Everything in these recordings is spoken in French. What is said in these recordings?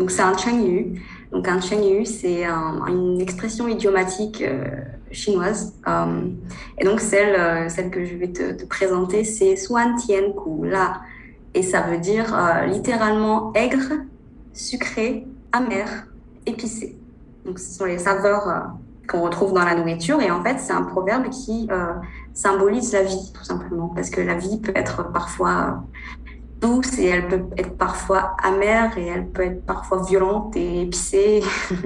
Donc c'est un Chengyu. Donc un Chengyu, c'est une expression idiomatique chinoise. et donc celle, que je vais te, présenter, c'est Suan Tian Ku La. Et ça veut dire littéralement aigre, sucré, amer, épicé. Donc ce sont les saveurs qu'on retrouve dans la nourriture. Et en fait, c'est un proverbe qui euh, symbolise la vie, tout simplement. Parce que la vie peut être parfois et elle peut être parfois amère et elle peut être parfois violente et épicée.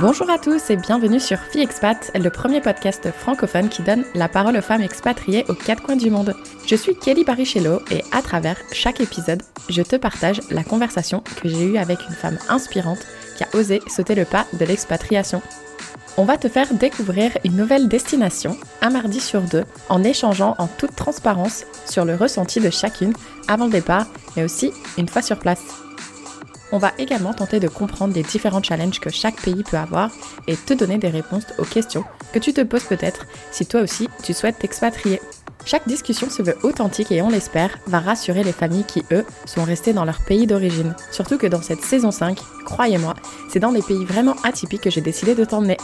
Bonjour à tous et bienvenue sur Fille Expat, le premier podcast francophone qui donne la parole aux femmes expatriées aux quatre coins du monde. Je suis Kelly Barichello et à travers chaque épisode, je te partage la conversation que j'ai eue avec une femme inspirante qui a osé sauter le pas de l'expatriation. On va te faire découvrir une nouvelle destination, un mardi sur deux, en échangeant en toute transparence sur le ressenti de chacune avant le départ, mais aussi une fois sur place. On va également tenter de comprendre les différents challenges que chaque pays peut avoir et te donner des réponses aux questions que tu te poses peut-être si toi aussi tu souhaites t'expatrier. Chaque discussion se veut authentique et on l'espère va rassurer les familles qui, eux, sont restées dans leur pays d'origine. Surtout que dans cette saison 5, croyez-moi, c'est dans des pays vraiment atypiques que j'ai décidé de t'emmener.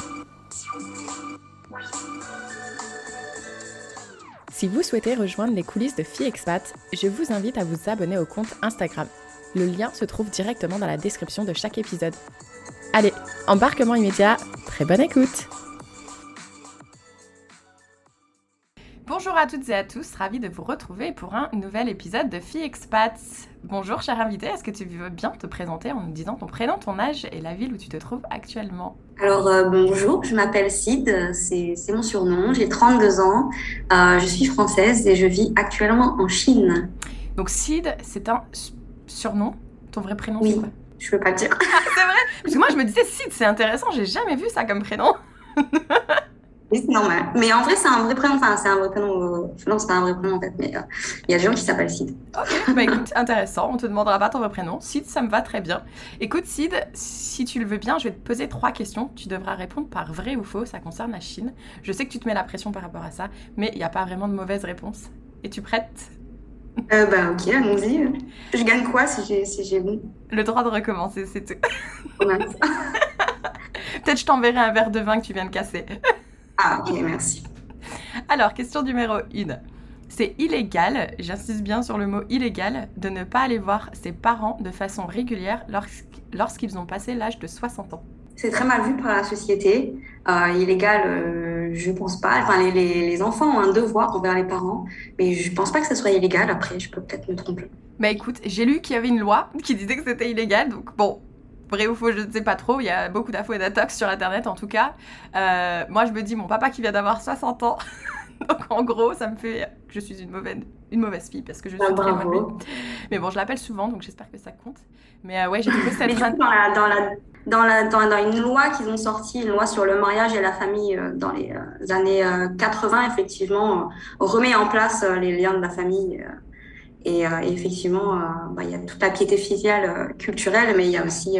Si vous souhaitez rejoindre les coulisses de Fille Expat, je vous invite à vous abonner au compte Instagram. Le lien se trouve directement dans la description de chaque épisode. Allez, embarquement immédiat, très bonne écoute Bonjour à toutes et à tous, ravi de vous retrouver pour un nouvel épisode de Fille Expats. Bonjour cher invité, est-ce que tu veux bien te présenter en nous disant ton prénom, ton âge et la ville où tu te trouves actuellement? Alors euh, bonjour, je m'appelle Sid, c'est mon surnom, j'ai 32 ans, euh, je suis française et je vis actuellement en Chine. Donc Sid, c'est un surnom? Ton vrai prénom, oui. quoi? Je peux pas le dire. c'est vrai? Parce que moi, je me disais, Sid, c'est intéressant, j'ai jamais vu ça comme prénom. c'est normal. Mais en vrai, c'est un vrai prénom. Enfin, c'est un vrai prénom. Euh... Non, c'est pas un vrai prénom en fait, mais euh, il y a des gens qui s'appellent Sid. Ok, bah écoute, intéressant. On te demandera pas ton vrai prénom. Sid, ça me va très bien. Écoute, Sid, si tu le veux bien, je vais te poser trois questions. Tu devras répondre par vrai ou faux. Ça concerne la Chine. Je sais que tu te mets la pression par rapport à ça, mais il n'y a pas vraiment de mauvaise réponse. Es-tu prête? Euh, bah ok, allons-y. Je gagne quoi si j'ai si bon? Le droit de recommencer, c'est tout. Peut-être je t'enverrai un verre de vin que tu viens de casser. Ah ok, merci. Alors, question numéro 1. C'est illégal, j'insiste bien sur le mot illégal, de ne pas aller voir ses parents de façon régulière lorsqu'ils ont passé l'âge de 60 ans. C'est très mal vu par la société. Euh, illégal, euh, je pense pas. Enfin, les, les, enfants ont un devoir envers les parents, mais je pense pas que ça soit illégal. Après, je peux peut-être me tromper. Bah écoute, j'ai lu qu'il y avait une loi qui disait que c'était illégal, donc bon, vrai ou faux, je ne sais pas trop. Il y a beaucoup d'infos et d'intox sur Internet, en tout cas. Euh, moi, je me dis, mon papa qui vient d'avoir 60 ans, donc en gros, ça me fait que je suis une mauvaise, une mauvaise fille parce que je suis ah, très bravo. Mais bon, je l'appelle souvent, donc j'espère que ça compte. Mais ouais, j'ai trouvé cette... dans la, dans la dans, la, dans, dans une loi qu'ils ont sortie, une loi sur le mariage et la famille euh, dans les euh, années 80, euh, effectivement, on remet en place les liens de la famille. Et, effectivement, bah, il y a toute la piété filiale culturelle, mais il y a aussi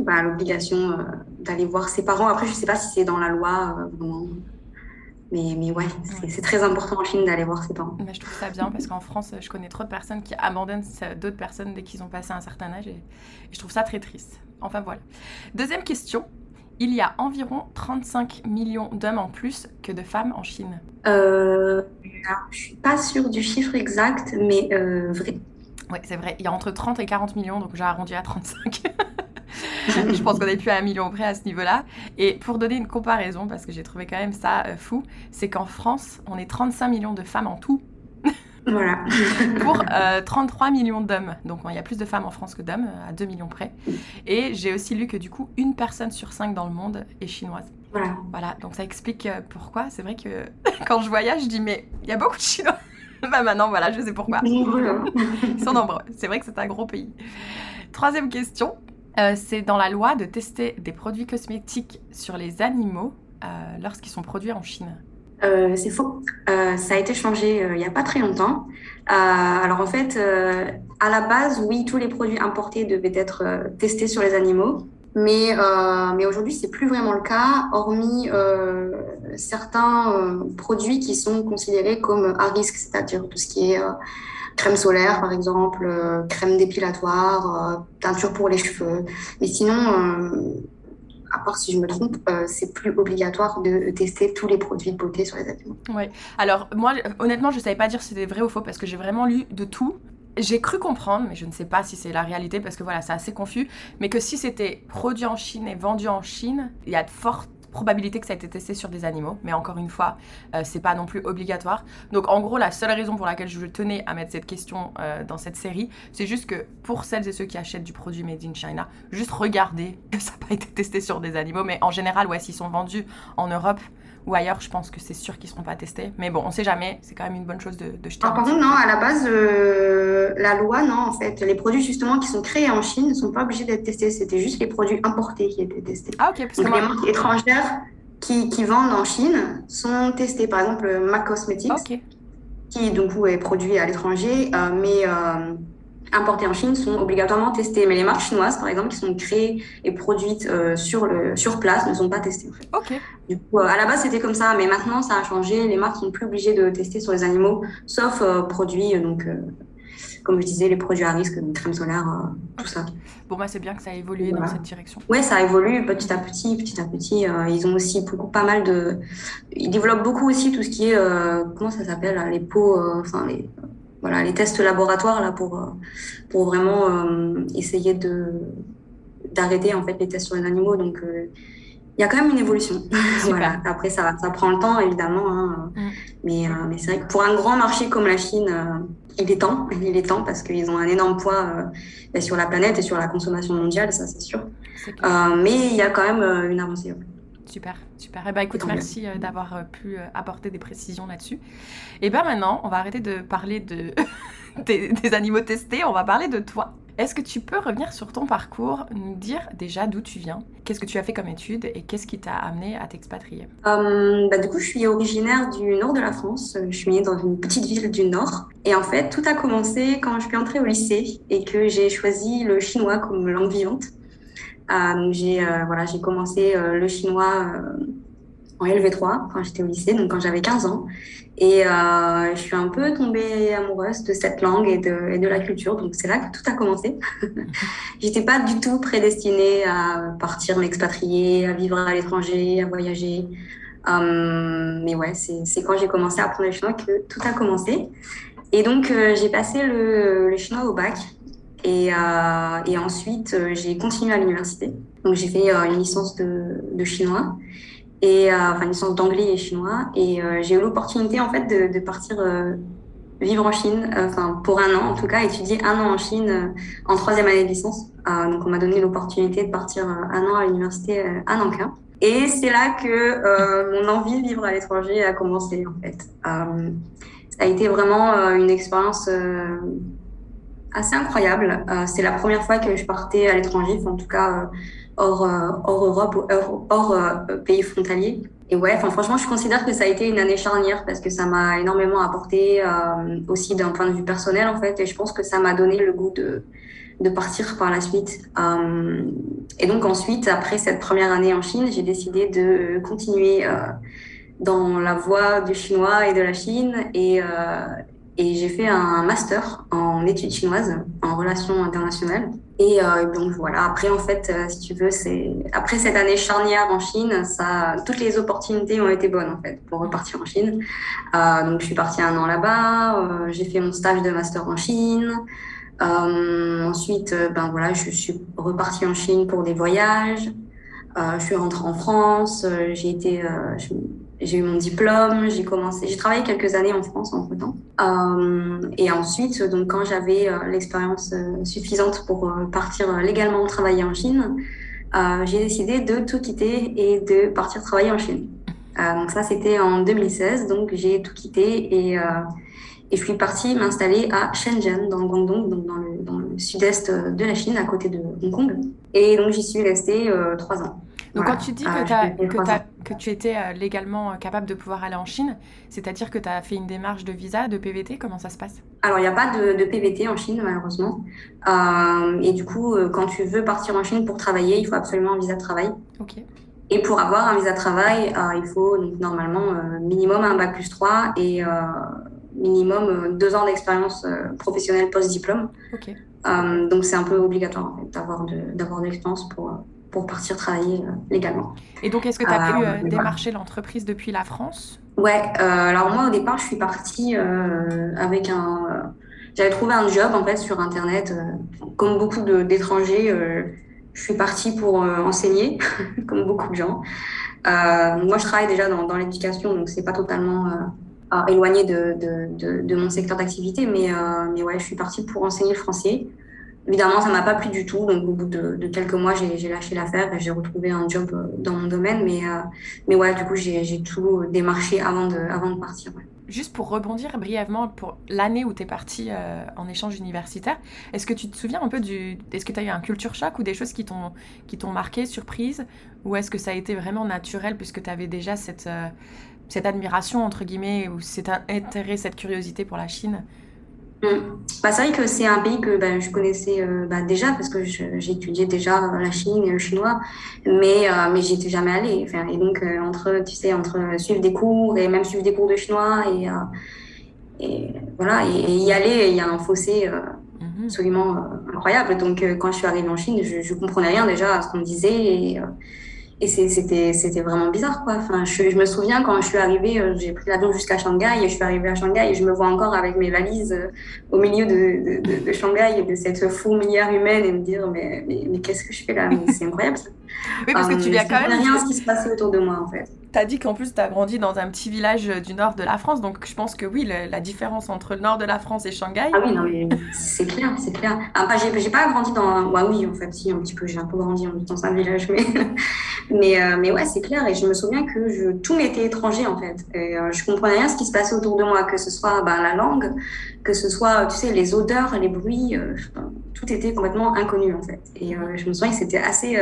bah, l'obligation d'aller voir ses parents. Après, je ne sais pas si c'est dans la loi vraiment. Mais, mais ouais, c'est très important en Chine d'aller voir ses parents. Je trouve ça bien parce qu'en France, je connais trop de personnes qui abandonnent d'autres personnes dès qu'ils ont passé un certain âge et, je trouve ça très triste. Enfin voilà. Deuxième question. Il y a environ 35 millions d'hommes en plus que de femmes en Chine. Euh, je suis pas sûre du chiffre exact, mais euh, vrai. Oui, c'est vrai. Il y a entre 30 et 40 millions, donc j'ai arrondi à 35. je pense qu'on est plus à un million près à ce niveau-là. Et pour donner une comparaison, parce que j'ai trouvé quand même ça euh, fou, c'est qu'en France, on est 35 millions de femmes en tout. Voilà. pour 33 euh, millions d'hommes. Donc il y a plus de femmes en France que d'hommes, euh, à 2 millions près. Et j'ai aussi lu que du coup, une personne sur cinq dans le monde est chinoise. Voilà. Voilà, donc ça explique pourquoi. C'est vrai que quand je voyage, je dis, mais il y a beaucoup de Chinois. bah maintenant, voilà, je sais pourquoi. Ils sont nombreux. C'est vrai que c'est un gros pays. Troisième question. Euh, c'est dans la loi de tester des produits cosmétiques sur les animaux euh, lorsqu'ils sont produits en Chine. Euh, c'est faux. ça a été changé il n'y a pas très longtemps. alors en fait, à la base, oui, tous les produits importés devaient être testés sur les animaux. Mais, mais aujourd'hui, c'est plus vraiment le cas, hormis certains produits qui sont considérés comme à risque, c'est-à-dire tout ce qui est crème solaire par exemple, crème dépilatoire, teinture pour les cheveux. Mais sinon, à part si je me trompe, c'est plus obligatoire de tester tous les produits de beauté sur les animaux. Oui. Alors moi, honnêtement, je ne savais pas dire si c'était vrai ou faux parce que j'ai vraiment lu de tout. J'ai cru comprendre, mais je ne sais pas si c'est la réalité parce que voilà, c'est assez confus, mais que si c'était produit en Chine et vendu en Chine, il y a de fortes probabilité que ça ait été testé sur des animaux, mais encore une fois, euh, c'est pas non plus obligatoire. Donc en gros, la seule raison pour laquelle je tenais à mettre cette question euh, dans cette série, c'est juste que pour celles et ceux qui achètent du produit made in China, juste regardez que ça n'a pas été testé sur des animaux, mais en général, ouais, s'ils sont vendus en Europe, ou ailleurs, je pense que c'est sûr qu'ils ne seront pas testés. Mais bon, on ne sait jamais, c'est quand même une bonne chose de, de jeter. par contre, non, à la base, euh, la loi, non, en fait. Les produits justement qui sont créés en Chine ne sont pas obligés d'être testés. C'était juste les produits importés qui étaient testés. Ah, ok. Parce Donc, les marques étrangères qui, qui, vendent en Chine sont testés. Par exemple, MAC Cosmetics, qui donc est produit à l'étranger, euh, mais. Importés en Chine sont obligatoirement testés. Mais les marques chinoises, par exemple, qui sont créées et produites euh, sur, le, sur place, ne sont pas testées. En fait. Du coup, euh, à la base, c'était comme ça, mais maintenant, ça a changé. Les marques sont plus obligées de tester sur les animaux, sauf euh, produits, donc, comme je disais, les produits à risque, donc crème solaire, tout ça. Bon, bah, c'est bien que ça a évolué dans cette direction. Oui, ça évolue petit à petit, petit à petit. ils ont aussi beaucoup, pas mal de. Ils développent beaucoup aussi tout ce qui est. comment ça s'appelle Les pots, enfin, les voilà, les tests laboratoires là pour, euh, pour vraiment euh, essayer de d'arrêter en fait les tests sur les animaux. Donc euh, il y a quand même une évolution. voilà. Après ça, ça prend le temps évidemment, hein. mm. mais, mais c'est vrai que pour un grand marché comme la Chine, il est temps, il est temps parce qu'ils ont un énorme poids ben, sur la planète et sur la consommation mondiale, ça c'est sûr. mais il y a quand même une avancée. Super, super. Eh ben, écoute, merci euh, d'avoir euh, pu euh, apporter des précisions là-dessus. Et bien maintenant, on va arrêter de parler de des, animaux testés, on va parler de toi. Est-ce que tu peux revenir sur ton parcours, nous dire déjà d'où tu viens, qu'est-ce que tu as fait comme études et qu'est-ce qui t'a amené à t'expatrier? Bah, Du coup, je suis originaire du nord de la France. Je suis née dans une petite ville du nord. Et en fait, tout a commencé quand je suis entrée au lycée et que j'ai choisi le chinois comme langue vivante. Euh, j'ai euh, voilà, j'ai commencé euh, le chinois en LV3 quand j'étais au lycée, donc quand j'avais 15 ans. Et je suis un peu tombée amoureuse de cette langue et de, et de la culture. Donc c'est là que tout a commencé. J'étais pas du tout prédestinée à partir m'expatrier, à vivre à l'étranger, à voyager. mais ouais, c'est quand j'ai commencé à apprendre le chinois que tout a commencé. Et donc j'ai passé le, le, chinois au bac. Et, euh, et ensuite, euh, j'ai continué à l'université. Donc, j'ai fait euh, une licence de, de chinois, et, enfin, une licence d'anglais et chinois. Et j'ai eu l'opportunité, en fait, de, de partir vivre en Chine, enfin, pour un an, en tout cas, étudier un an en Chine en troisième année de licence. donc, on m'a donné l'opportunité de partir un an à l'université à Nankin. Et c'est là que mon envie de vivre à l'étranger a commencé, en fait. ça a été vraiment une expérience assez incroyable. Euh, c'est la première fois que je partais à l'étranger, en tout cas euh, hors, euh, hors Europe ou hors, hors pays frontaliers. Et ouais, enfin franchement, je considère que ça a été une année charnière parce que ça m'a énormément apporté aussi d'un point de vue personnel en fait, et je pense que ça m'a donné le goût de de partir par la suite. et donc ensuite, après cette première année en Chine, j'ai décidé de continuer dans la voie du chinois et de la Chine et, et j'ai fait un master en études chinoises, en relations internationales. Et euh, donc voilà, après en fait, euh, si tu veux, c'est après cette année charnière en Chine, ça, toutes les opportunités ont été bonnes en fait pour repartir en Chine. Euh, donc je suis partie un an là-bas, j'ai fait mon stage de master en Chine. ensuite, ben voilà, je suis repartie en Chine pour des voyages. je suis rentrée en France, j'ai été, j'ai eu mon diplôme, j'ai commencé, j'ai travaillé quelques années en France entre temps. Euh, et ensuite, donc quand j'avais euh, l'expérience euh, suffisante pour partir légalement travailler en Chine, j'ai décidé de tout quitter et de partir travailler en Chine. donc ça, c'était en 2016. Donc j'ai tout quitté et, je suis partie m'installer à Shenzhen, dans le Guangdong, donc dans le sud-est de la Chine, à côté de Hong Kong. Et donc j'y suis restée trois ans. Donc quand tu dis que, ah, que, tu étais euh, légalement euh, capable de pouvoir aller en Chine, c'est-à-dire que tu as fait une démarche de visa, de PVT, comment ça se passe? Alors il n'y a pas de, PVT en Chine malheureusement. Euh, et du coup, quand tu veux partir en Chine pour travailler, il faut absolument un visa de travail. Ok. Et pour avoir un visa de travail, il faut donc normalement minimum un bac plus 3 et minimum deux ans d'expérience professionnelle post-diplôme. donc c'est un peu obligatoire en fait, d'avoir de, d'avoir de l'expérience pour, pour partir travailler légalement. Et donc est-ce que tu as pu démarcher l'entreprise depuis la France? Ouais, alors moi au départ je suis partie avec un... J'avais trouvé un job en fait sur internet, comme beaucoup d'étrangers je suis partie pour euh, enseigner, comme beaucoup de gens. Euh, moi, je travaille déjà dans, dans l'éducation, donc c'est pas totalement euh, éloigné de, de, de, mon secteur d'activité, mais, mais ouais, je suis partie pour enseigner le français. Évidemment, ça m'a pas plu du tout, donc au bout de, quelques mois, j'ai lâché l'affaire et j'ai retrouvé un job dans mon domaine, mais, mais ouais, du coup, j'ai tout démarché avant de, partir. Juste pour rebondir brièvement pour l'année où tu es parti euh, en échange universitaire, est-ce que tu te souviens un peu du. Est-ce que tu as eu un culture choc ou des choses qui t'ont, marqué, surprise? Ou est-ce que ça a été vraiment naturel puisque tu avais déjà cette, euh, cette admiration, entre guillemets, ou cet intérêt, cette curiosité pour la Chine? Mm. Bah, c'est vrai que c'est un pays que bah, je connaissais euh, bah, déjà parce que étudié déjà la Chine et le chinois, mais, euh, mais j'y étais jamais allée. Enfin, et donc, euh, entre, tu sais, entre suivre des cours et même suivre des cours de chinois et, euh, et voilà, et, y aller, il y a un fossé mm-hmm. absolument incroyable. Donc, quand je suis arrivée en Chine, je, je comprenais rien déjà à ce qu'on disait et et c'était, c'était vraiment bizarre, quoi. Enfin, je, je, me souviens quand je suis arrivée, euh, j'ai pris l'avion jusqu'à Shanghai et je suis arrivée à Shanghai et je me vois encore avec mes valises euh, au milieu de, de, de, Shanghai et de cette fourmilière humaine et me dire, mais, mais, mais qu'est-ce que je fais là? C'est incroyable. Oui, parce que tu viens quand même. rien ce qui se passait autour de moi, en fait. Tu as dit qu'en plus, tu as grandi dans un petit village du nord de la France, donc je pense que oui, la différence entre le nord de la France et Shanghai. Ah oui, non, mais c'est clair, c'est clair. Ah, pas, j'ai pas grandi dans. Ouais, oui, en fait, si, un petit peu, j'ai un peu grandi dans un village, mais, mais, euh, mais ouais, c'est clair. Et je me souviens que je, tout m'était étranger, en fait. Et, euh, je comprenais rien ce qui se passait autour de moi, que ce soit bah, la langue, que ce soit, tu sais, les odeurs, les bruits, euh, tout était complètement inconnu, en fait. Et je me souviens que c'était assez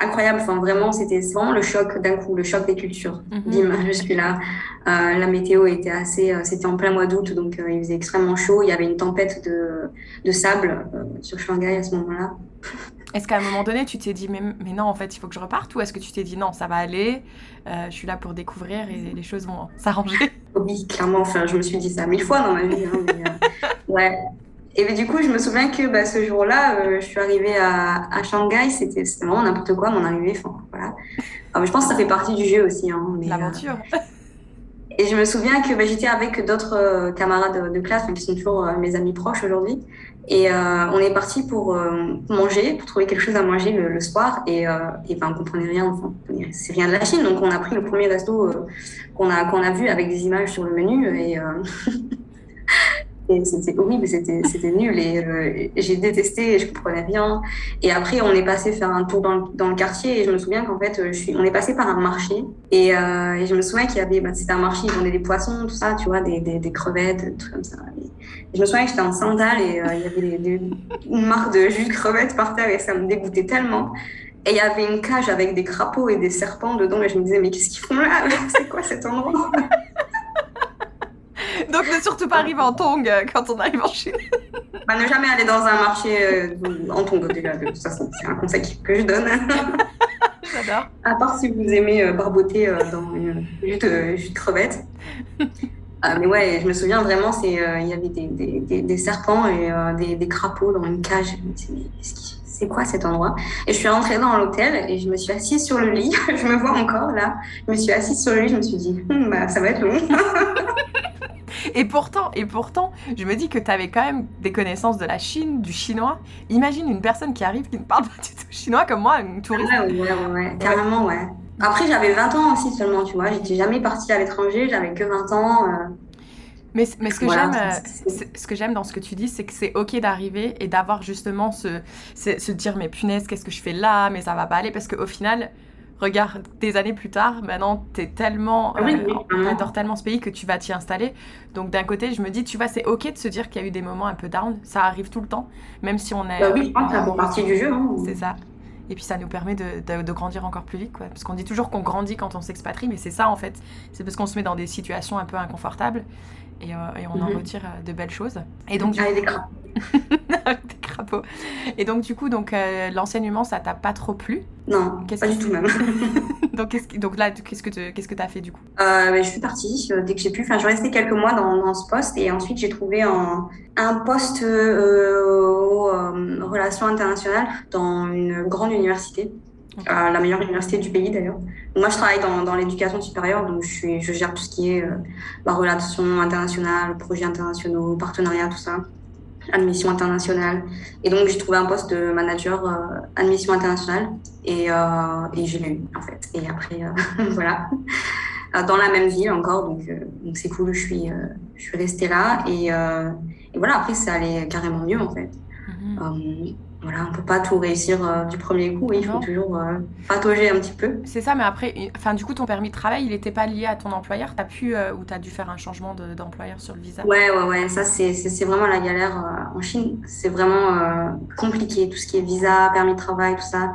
incroyable. Enfin, vraiment, c'était vraiment le choc d'un coup, le choc des cultures. Mm je suis là. Euh, la météo était assez, euh, c'était en plein mois d'août, donc euh, il faisait extrêmement chaud. Il y avait une tempête de, de sable sur Shanghai à ce moment-là. Est-ce qu'à un moment donné, tu t'es dit, mais, mais, non, en fait, il faut que je reparte? Ou est-ce que tu t'es dit, non, ça va aller, je suis là pour découvrir et les choses vont s'arranger? Oui, clairement, enfin, je me suis dit ça mille fois dans ma vie. Hein, ouais. Et du coup, je me souviens que bah, ce jour-là, je suis arrivée à, à Shanghai, c'était vraiment n'importe quoi, mon arrivée. Enfin, voilà. Ah, je pense que ça fait partie du jeu aussi. Hein, L'aventure. Et je me souviens que bah, j'étais avec d'autres euh, camarades de classe, qui sont toujours euh, mes amis proches aujourd'hui. Et euh, on est parti pour manger, pour trouver quelque chose à manger le, soir. Et, et ben, on comprenait rien. Enfin, c'est rien de la Chine. Donc on a pris le premier resto qu'on a, qu'on a vu avec des images sur le menu. Et, c'était horrible, c'était nul et euh, j'ai détesté et je comprenais rien. Et après, on est passé faire un tour dans le, dans le quartier et je me souviens qu'en fait, on est passé par un marché et, euh, et je me souviens qu'il y avait, bah, c'était un marché, ils vendaient des poissons, tout ça, tu vois, des, des, crevettes, des trucs comme ça. Et, je me souviens que j'étais en sandales et euh, il y avait une marque de jus de crevettes par terre et ça me dégoûtait tellement. Et il y avait une cage avec des crapauds et des serpents dedans et je me disais, mais qu'est-ce qu'ils font là? C'est quoi cet endroit? Donc ne surtout pas arriver en tong euh, quand on arrive en Chine. Bah, ne jamais aller dans un marché euh, en tong déjà, de toute façon, c'est un conseil que je donne. J'adore. À part si vous aimez euh, barboter dans une jus de, jus de crevette. mais ouais, je me souviens vraiment, il y avait des, des, des, serpents et des, des, crapauds dans une cage. C'est quoi cet endroit Et je suis rentrée dans l'hôtel et je me suis assise sur le lit. je me vois encore là. Je me suis assise sur le lit, je me suis dit, hm, bah, ça va être long. Et pourtant, et pourtant, je me dis que tu avais quand même des connaissances de la Chine, du chinois. Imagine une personne qui arrive qui ne parle pas du tout chinois comme moi, une touriste. Ouais, ouais, ouais, carrément, ouais. Après, j'avais 20 ans aussi seulement, tu vois. J'étais jamais partie à l'étranger, j'avais que 20 ans. Euh. Mais, mais, ce que j'aime, euh, ce que j'aime dans ce que tu dis, c'est que c'est ok d'arriver et d'avoir justement ce, se dire mais punaise, qu'est-ce que je fais là, mais ça va pas aller parce qu'au final, regarde, des années plus tard, maintenant, tu es tellement. Ah euh, tellement ce pays que tu vas t'y installer. Donc, d'un côté, je me dis, tu vois, c'est OK de se dire qu'il y a eu des moments un peu down. Ça arrive tout le temps, même si on est. Bah oui, c'est la partie du jeu. Hein. C'est ça. Et puis ça nous permet de, de, grandir encore plus vite, quoi. Parce qu'on dit toujours qu'on grandit quand on s'expatrie, mais c'est ça en fait. C'est parce qu'on se met dans des situations un peu inconfortables et, euh, et on en mhm. retire euh, de belles choses. Et donc, avec des crapauds. avec des crapauds. Et donc, du coup, donc euh, l'enseignement, ça t'a pas trop plu? Non, pas du tout même. donc, donc là, qu'est-ce que tu qu'est-ce que as fait du coup? Ben, Je suis partie dès que j'ai pu. Enfin, je restais quelques mois dans, ce poste et ensuite j'ai trouvé un, un poste aux relations internationales dans une grande université. La meilleure université du pays d'ailleurs. Moi, je travaille dans, dans l'éducation supérieure, donc je, suis, je gère tout ce qui est euh, bah, relations internationales, projets internationaux, partenariats, tout ça admission internationale. Et donc, j'ai trouvé un poste de manager euh, admission internationale et, euh, et j'ai eu, en fait. Et après, euh, voilà, dans la même ville encore. Donc, donc c'est cool, je suis, je suis restée là. Et, et, voilà, après, ça allait carrément mieux, en fait. Mm-hmm voilà, on peut pas tout réussir euh, du premier coup. il faut toujours euh, patauger un petit peu. C'est ça, mais après, enfin, du coup, ton permis de travail, il n'était pas lié à ton employeur? As pu euh, ou tu as dû faire un changement d'employeur sur le visa? Ouais, ouais, ouais. Ça, c'est vraiment la galère en Chine. C'est vraiment compliqué. Tout ce qui est visa, permis de travail, tout ça.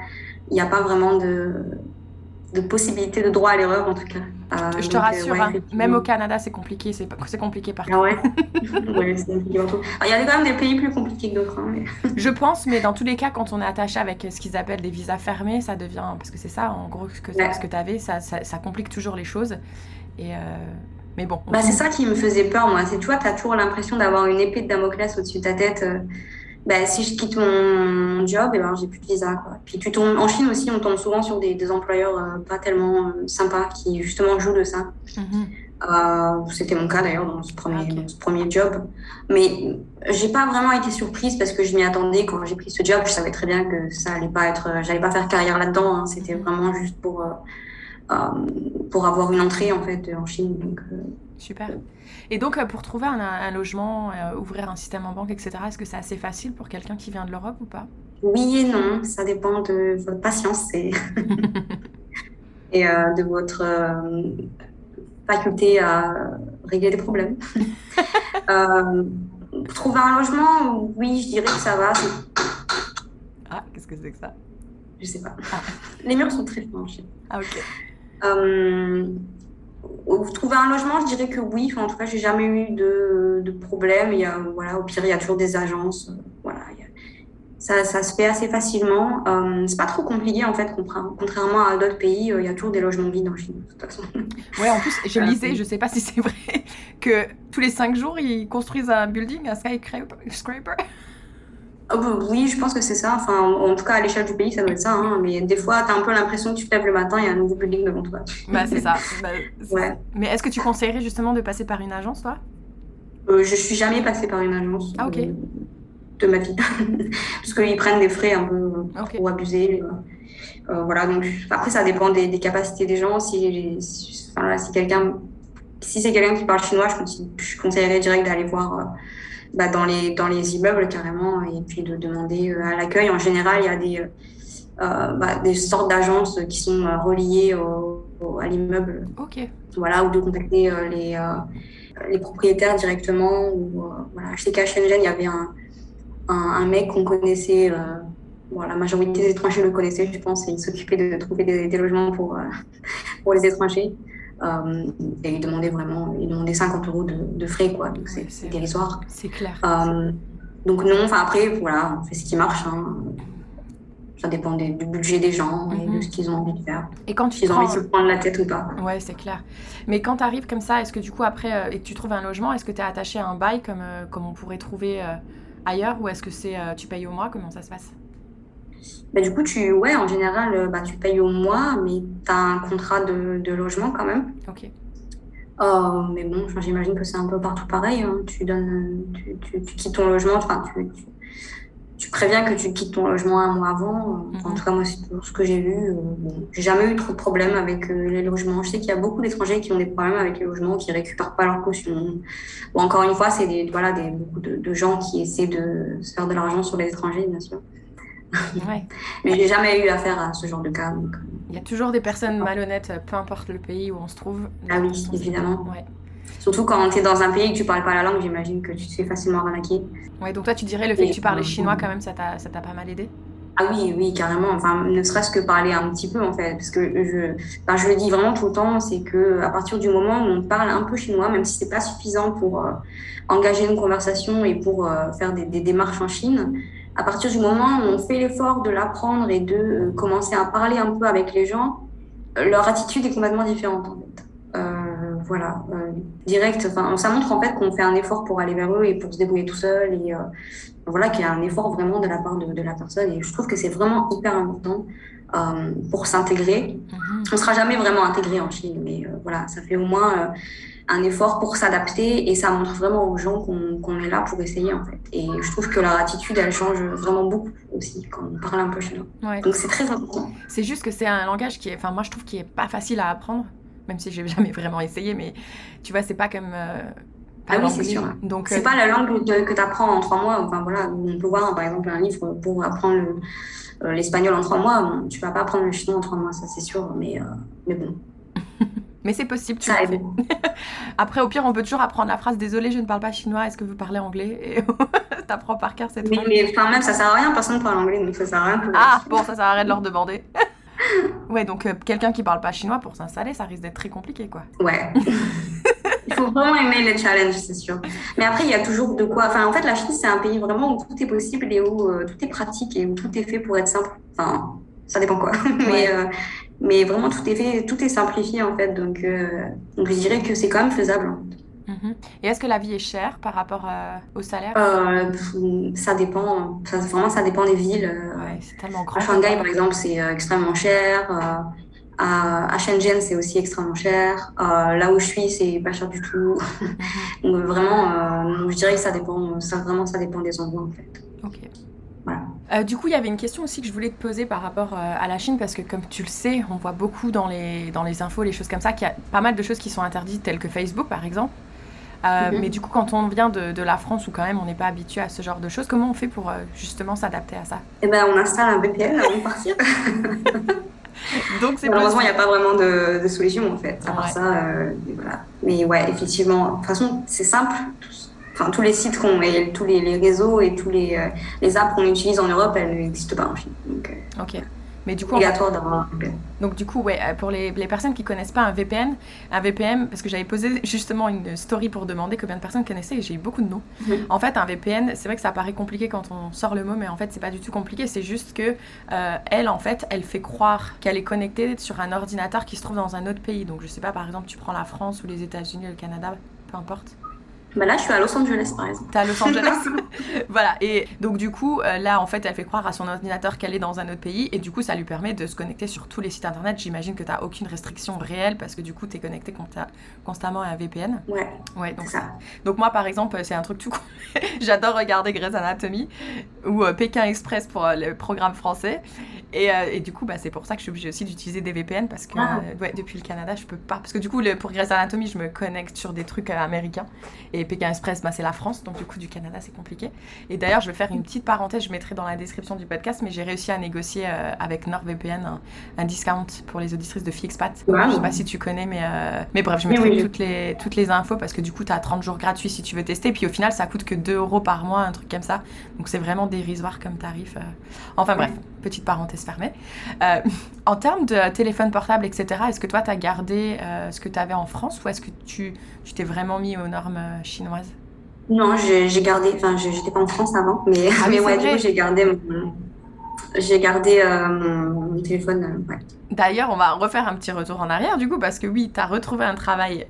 Il n'y a pas vraiment de, de possibilité de droit à l'erreur, en tout cas. Euh, je te rassure, hein, même au Canada, c'est compliqué, c'est compliqué partout. Ah ouais, c'est compliqué partout. Il y a quand même des pays plus compliqués que d'autres. Hein, je pense, mais dans tous les cas, quand on est attaché avec ce qu'ils appellent des visas fermés, ça devient, parce que c'est ça, en gros, ce que, ce que tu avais, ça, ça, complique toujours les choses. Et euh, Mais bon. Bah, c'est ça qui me faisait peur, moi. C'est, tu vois, tu as toujours l'impression d'avoir une épée de Damoclès au-dessus de ta tête. Euh, bah, si je quitte mon job, eh ben, j'ai plus de visa. Quoi. Puis tu tombes, en Chine aussi, on tombe souvent sur des, des employeurs euh, pas tellement euh, sympas qui justement jouent de ça. Mhm. Euh, C'était mon cas d'ailleurs dans ce premier, ah, ce premier job. Mais j'ai pas vraiment été surprise parce que je m'y attendais quand j'ai pris ce job. Je savais très bien que ça allait pas être, j'allais pas faire carrière là-dedans. Hein. C'était mhm. vraiment juste pour, pour avoir une entrée en fait en Chine. Donc, Super. Et donc, euh, pour trouver un, logement, euh, ouvrir un système en banque, etc., est-ce que c'est assez facile pour quelqu'un qui vient de l'Europe ou pas? Oui et non. Ça dépend de votre patience et, et euh, de votre faculté à régler des problèmes. trouver un logement, oui, je dirais que ça va. Ah, qu'est-ce que c'est que ça? Je sais pas. Ah. Les murs sont très franchis. Ah, ok. Trouver un logement, je dirais que oui. Enfin, en tout cas, j'ai jamais eu de, de, problème. Il y a, voilà, au pire, il y a toujours des agences. Voilà, ça, ça, se fait assez facilement. Euh, c'est pas trop compliqué en fait, contrairement à d'autres pays. Euh, il y a toujours des logements vides en Chine, de toute façon. Ouais, en plus, je lisais, je sais pas si c'est vrai, que tous les cinq jours, ils construisent un building, un skyscraper. Oh, bah, oui, je pense que c'est ça. Enfin, en, tout cas, à l'échelle du pays, ça doit être ça. Hein. Mais des fois, tu as un peu l'impression que tu te lèves le matin et il y a un nouveau building devant toi. Bah, c'est ça. Bah, ouais. Mais est-ce que tu conseillerais justement de passer par une agence, toi? Euh, Je suis jamais passée par une agence. Ah, ok. de ma vie. Parce qu'ils prennent des frais un peu trop abusés. Euh, voilà, donc après, ça dépend des, capacités des gens. Si, si, enfin, si quelqu'un. Si c'est quelqu'un qui parle chinois, je conseillerais direct d'aller voir. Bah, dans, les, dans les immeubles carrément et puis de demander euh, à l'accueil. En général, il y a des, euh, euh, bah, des sortes d'agences qui sont reliées au, à l'immeuble. Ok. Voilà, ou de contacter les, les propriétaires directement. Ou, voilà. Je sais qu'à Shenzhen, il y avait un, un, mec qu'on connaissait. la majorité des étrangers le connaissaient, je pense, et il s'occupait de trouver des, des logements pour, pour les étrangers. Euh, et il demandait vraiment, il demandait 50 euros de, de frais, quoi. Donc c'est dérisoire. C'est clair. Euh, donc non, enfin après, voilà, on fait ce qui marche. Hein. Ça dépend du budget des gens et de mhm. ce qu'ils ont envie de faire. Et quand tu Ils ont envie de se prendre la tête ou pas. Ouais, c'est clair. Mais quand tu arrives comme ça, est-ce que du coup, après, euh, et que tu trouves un logement, est-ce que tu es attaché à un bail comme, comme on pourrait trouver ailleurs ou est-ce que c'est tu payes au mois? Comment ça se passe? Bah, du coup, tu, ouais, en général, euh, bah, tu payes au mois, mais tu as un contrat de, de, logement quand même. Ok. Euh, mais bon, j'imagine que c'est un peu partout pareil. Hein. Tu, donnes, tu, tu, quittes ton logement, enfin, tu, tu, préviens que tu quittes ton logement un mois avant. En mhm. tout cas, moi, c'est ce que j'ai vu. Euh, j'ai jamais eu trop de problèmes avec les logements. Je sais qu'il y a beaucoup d'étrangers qui ont des problèmes avec les logements, qui récupèrent pas leur caution. Ou encore une fois, c'est des, voilà, des, beaucoup de, de, gens qui essaient de se faire de l'argent sur les étrangers, bien sûr. Ouais. Mais j'ai jamais eu affaire à ce genre de cas. Euh. Il y a toujours des personnes malhonnêtes, peu importe le pays où on se trouve. Ah oui, évidemment. Ouais. Surtout quand tu es dans un pays et que tu parles pas la langue, j'imagine que tu te fais facilement arnaquer. Ouais, donc toi, tu dirais le fait que tu parles chinois, quand même, ça t'a pas mal aidé? Ah oui, oui, carrément. Enfin, ne serait-ce que parler un petit peu, en fait. Parce que je, enfin, je le dis vraiment tout le temps, c'est que à partir du moment où on parle un peu chinois, même si c'est pas suffisant pour euh, engager une conversation et pour euh, faire des, des, démarches en Chine, à partir du moment où on fait l'effort de l'apprendre et de commencer à parler un peu avec les gens, leur attitude est complètement différente en fait. Euh, voilà, euh, direct. Enfin, ça montre en fait qu'on fait un effort pour aller vers eux et pour se débrouiller tout seul et euh, voilà qu'il y a un effort vraiment de la part de, de la personne. Et je trouve que c'est vraiment hyper important euh, pour s'intégrer. Mhm. On sera jamais vraiment intégré en Chine, mais voilà, ça fait au moins un effort pour s'adapter et ça montre vraiment aux gens qu'on est là pour essayer en fait. Et je trouve que leur attitude elle change vraiment beaucoup aussi quand on parle un peu chinois. Donc c'est très important. C'est juste que c'est un langage qui est, enfin moi je trouve qui est pas facile à apprendre, même si j'ai jamais vraiment essayé, mais tu vois c'est pas comme euh, ah oui, c'est sûr. Donc, c'est euh, pas la langue que, tu apprends en trois mois. Enfin, voilà, on peut voir, par exemple, un livre pour apprendre euh, l'espagnol en trois mois. tu vas pas apprendre le chinois en trois mois, ça c'est sûr. Mais, mais bon, mais c'est possible, tu fait. Après, au pire, on peut toujours apprendre la phrase Désolé, je ne parle pas chinois, est-ce que vous parlez anglais? Et t'apprends par cœur cette phrase. Mais enfin, même ça sert à rien, personne ne parle anglais, donc ça sert à rien. Ah, bon, ça sert à rien de leur demander. ouais, donc euh, quelqu'un qui parle pas chinois pour s'installer, ça risque d'être très compliqué, quoi. Ouais. Il faut vraiment aimer les challenges, c'est sûr. Mais après, il y a toujours de quoi. Enfin, en fait, la Chine, c'est un pays vraiment où tout est possible et où euh, tout est pratique et où tout est fait pour être simple. Enfin, ça dépend quoi. Mais euh, mais vraiment, tout est fait, tout est simplifié en fait. Donc, euh, donc je dirais que c'est quand même faisable. Mhm. Et est-ce que la vie est chère par rapport euh, au salaire? Euh, Ça dépend. Ça, vraiment, ça dépend des villes. Ouais, c'est tellement grand. À Shanghai, par exemple, c'est extrêmement cher. À, Shenzhen, c'est aussi extrêmement cher. là où je suis, c'est pas cher du tout. Donc vraiment, je dirais que ça dépend. Ça, vraiment, ça dépend des endroits en fait. Ok. Euh, du coup, il y avait une question aussi que je voulais te poser par rapport euh, à la Chine, parce que comme tu le sais, on voit beaucoup dans les, dans les infos, les choses comme ça, qu'il y a pas mal de choses qui sont interdites, telles que Facebook par exemple. Euh, mhm. Mais du coup, quand on vient de, de, la France, où quand même on n'est pas habitué à ce genre de choses, comment on fait pour justement s'adapter à ça? Eh ben, on installe un VPN avant de partir. Donc c'est Malheureusement, il n'y a pas vraiment de, de, solution en fait. À part ça, voilà. Mais ouais, effectivement, de toute façon, c'est simple enfin, tous les sites qu'on et tous les, les, réseaux et tous les, euh, les apps qu'on utilise en Europe, elles n'existent pas en Chine. Donc, euh, ok. Mais du coup, obligatoire d'avoir un VPN. Donc du coup, ouais, euh, pour les, les personnes qui connaissent pas un VPN, un VPN, parce que j'avais posé justement une story pour demander combien de personnes connaissaient et j'ai eu beaucoup de noms. Mhm. En fait, un VPN, c'est vrai que ça paraît compliqué quand on sort le mot, mais en fait, c'est pas du tout compliqué. C'est juste que elle, en fait, elle fait croire qu'elle est connectée sur un ordinateur qui se trouve dans un autre pays. Donc je sais pas, par exemple, tu prends la France ou les États-Unis, le Canada, peu importe. Bah là, je suis à Los Angeles, par exemple. T'es à Los Angeles Voilà. Et donc, du coup, euh, là, en fait, elle fait croire à son ordinateur qu'elle est dans un autre pays. Et du coup, ça lui permet de se connecter sur tous les sites internet. J'imagine que t'as aucune restriction réelle parce que du coup, t'es connecté constamment à un VPN. Ouais. Ouais, donc ça. Donc, moi, par exemple, c'est un truc tout con. J'adore regarder Grey's Anatomy ou euh, Pékin Express pour euh, le programme français. Et, et du coup, bah, c'est pour ça que je suis obligée aussi d'utiliser des VPN parce que ah. ouais, depuis le Canada, je peux pas. Parce que du coup, le, pour Grey's Anatomy, je me connecte sur des trucs américains. Et Pékin Express, bah, c'est la France, donc du coup du Canada, c'est compliqué. Et d'ailleurs, je vais faire une petite parenthèse, je mettrai dans la description du podcast, mais j'ai réussi à négocier euh, avec NordVPN un, un, discount pour les auditrices de Fixpat. Wow. Je sais pas si tu connais, mais, euh, mais bref, je mettrai toutes, les, toutes les infos parce que du coup, tu as 30 jours gratuits si tu veux tester. Puis au final, ça coûte que 2 euros par mois, un truc comme ça. Donc c'est vraiment dérisoire comme tarif. Euh. Enfin bref, petite parenthèse fermée. en termes de téléphone portable, etc., est-ce que toi, tu as gardé ce que tu avais en France ou est-ce que tu t'es vraiment mis aux normes chinoises? Non, j'ai gardé, enfin, j'étais pas en France avant, mais, ah, mais ouais, du coup, j'ai gardé mon, j'ai gardé euh, mon, téléphone. Euh, ouais. D'ailleurs, on va refaire un petit retour en arrière, du coup, parce que oui, tu as retrouvé un travail euh,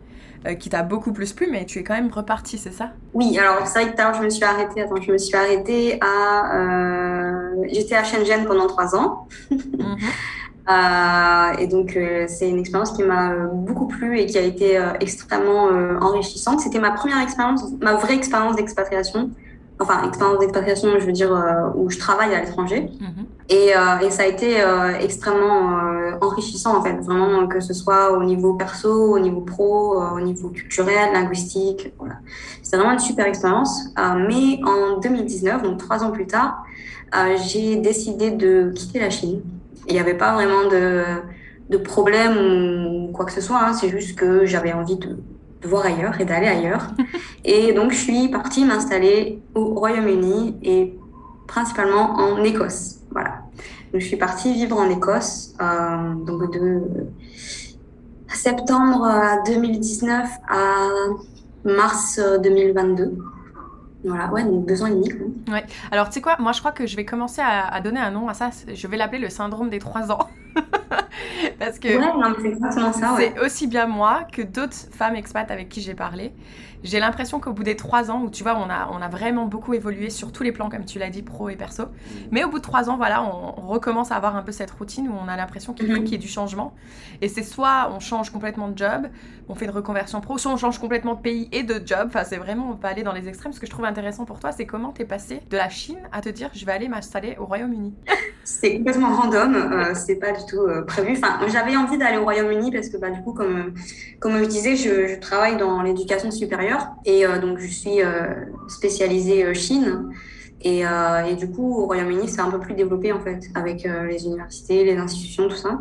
qui t'a beaucoup plus plu, mais tu es quand même reparti, c'est ça? Oui, alors c'est vrai que je me suis arrêtée, attends, je me suis arrêtée à... J'étais à Shenzhen pendant trois ans. Mhm. Euh, et donc, euh, c'est une expérience qui m'a euh, beaucoup plu et qui a été extrêmement enrichissante. C'était ma première expérience, ma vraie expérience d'expatriation. Enfin, expérience d'expatriation, je veux dire, où je travaille à l'étranger. Mhm. et, et, ça a été extrêmement enrichissant, en fait, vraiment, que ce soit au niveau perso, au niveau pro, au niveau culturel, linguistique. Voilà. C'était vraiment une super expérience. mais en 2019, donc trois ans plus tard, j'ai décidé de quitter la Chine il n'y avait pas vraiment de, de, problème ou quoi que ce soit. Hein. C'est juste que j'avais envie de, de, voir ailleurs et d'aller ailleurs. et donc, je suis partie m'installer au Royaume-Uni et principalement en Écosse. Voilà. Donc, je suis partie vivre en Écosse euh, donc de septembre 2019 à mars 2022. Voilà, ouais, donc deux ans et demi. Ouais. Alors, tu sais quoi, moi je crois que je vais commencer à, donner un nom à ça. Je vais l'appeler le syndrome des trois ans. Parce que c'est aussi bien moi que d'autres femmes expats avec qui j'ai parlé. J'ai l'impression qu'au bout des trois ans, où tu vois, on a, on a vraiment beaucoup évolué sur tous les plans, comme tu l'as dit, pro et perso. Mais au bout de trois ans, voilà, on, recommence à avoir un peu cette routine où on a l'impression qu'il faut mhm. qu'il y ait du changement. Et c'est soit on change complètement de job, on fait une reconversion pro, soit on change complètement de pays et de job. Enfin, c'est vraiment, on peut aller dans les extrêmes. Ce que je trouve intéressant pour toi, c'est comment tu es passé de la Chine à te dire, je vais aller m'installer au Royaume-Uni. c'est complètement random, euh, c'est pas du tout euh, prévu. Enfin, j'avais envie d'aller au Royaume-Uni parce que, bah, du coup, comme, comme je disais, je, travaille dans l'éducation supérieure et euh, donc, je suis euh, spécialisée euh, Chine. Et, et, du coup, au Royaume-Uni, c'est un peu plus développé en fait, avec les universités, les institutions, tout ça.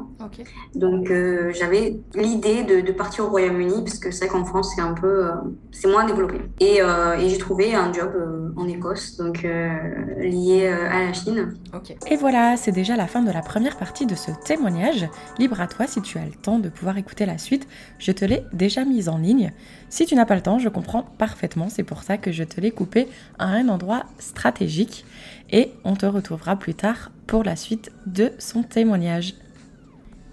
Donc, j'avais l'idée de, de, partir au Royaume-Uni, parce que c'est vrai qu'en France, c'est un peu, c'est moins développé. Et, et j'ai trouvé un job en Écosse, donc lié à la Chine. Et voilà, c'est déjà la fin de la première partie de ce témoignage. Libre à toi si tu as le temps de pouvoir écouter la suite. Je te l'ai déjà mise en ligne. Si tu n'as pas le temps, je comprends parfaitement, c'est pour ça que je te l'ai coupé à un endroit et on te retrouvera plus tard pour la suite de son témoignage.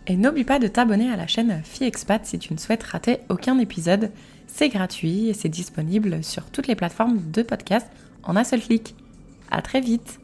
Et n'oublie pas de t'abonner à la chaîne FiExpat si tu ne souhaites rater aucun épisode. C'est gratuit et c'est disponible sur toutes les plateformes de podcast en un seul clic. À très vite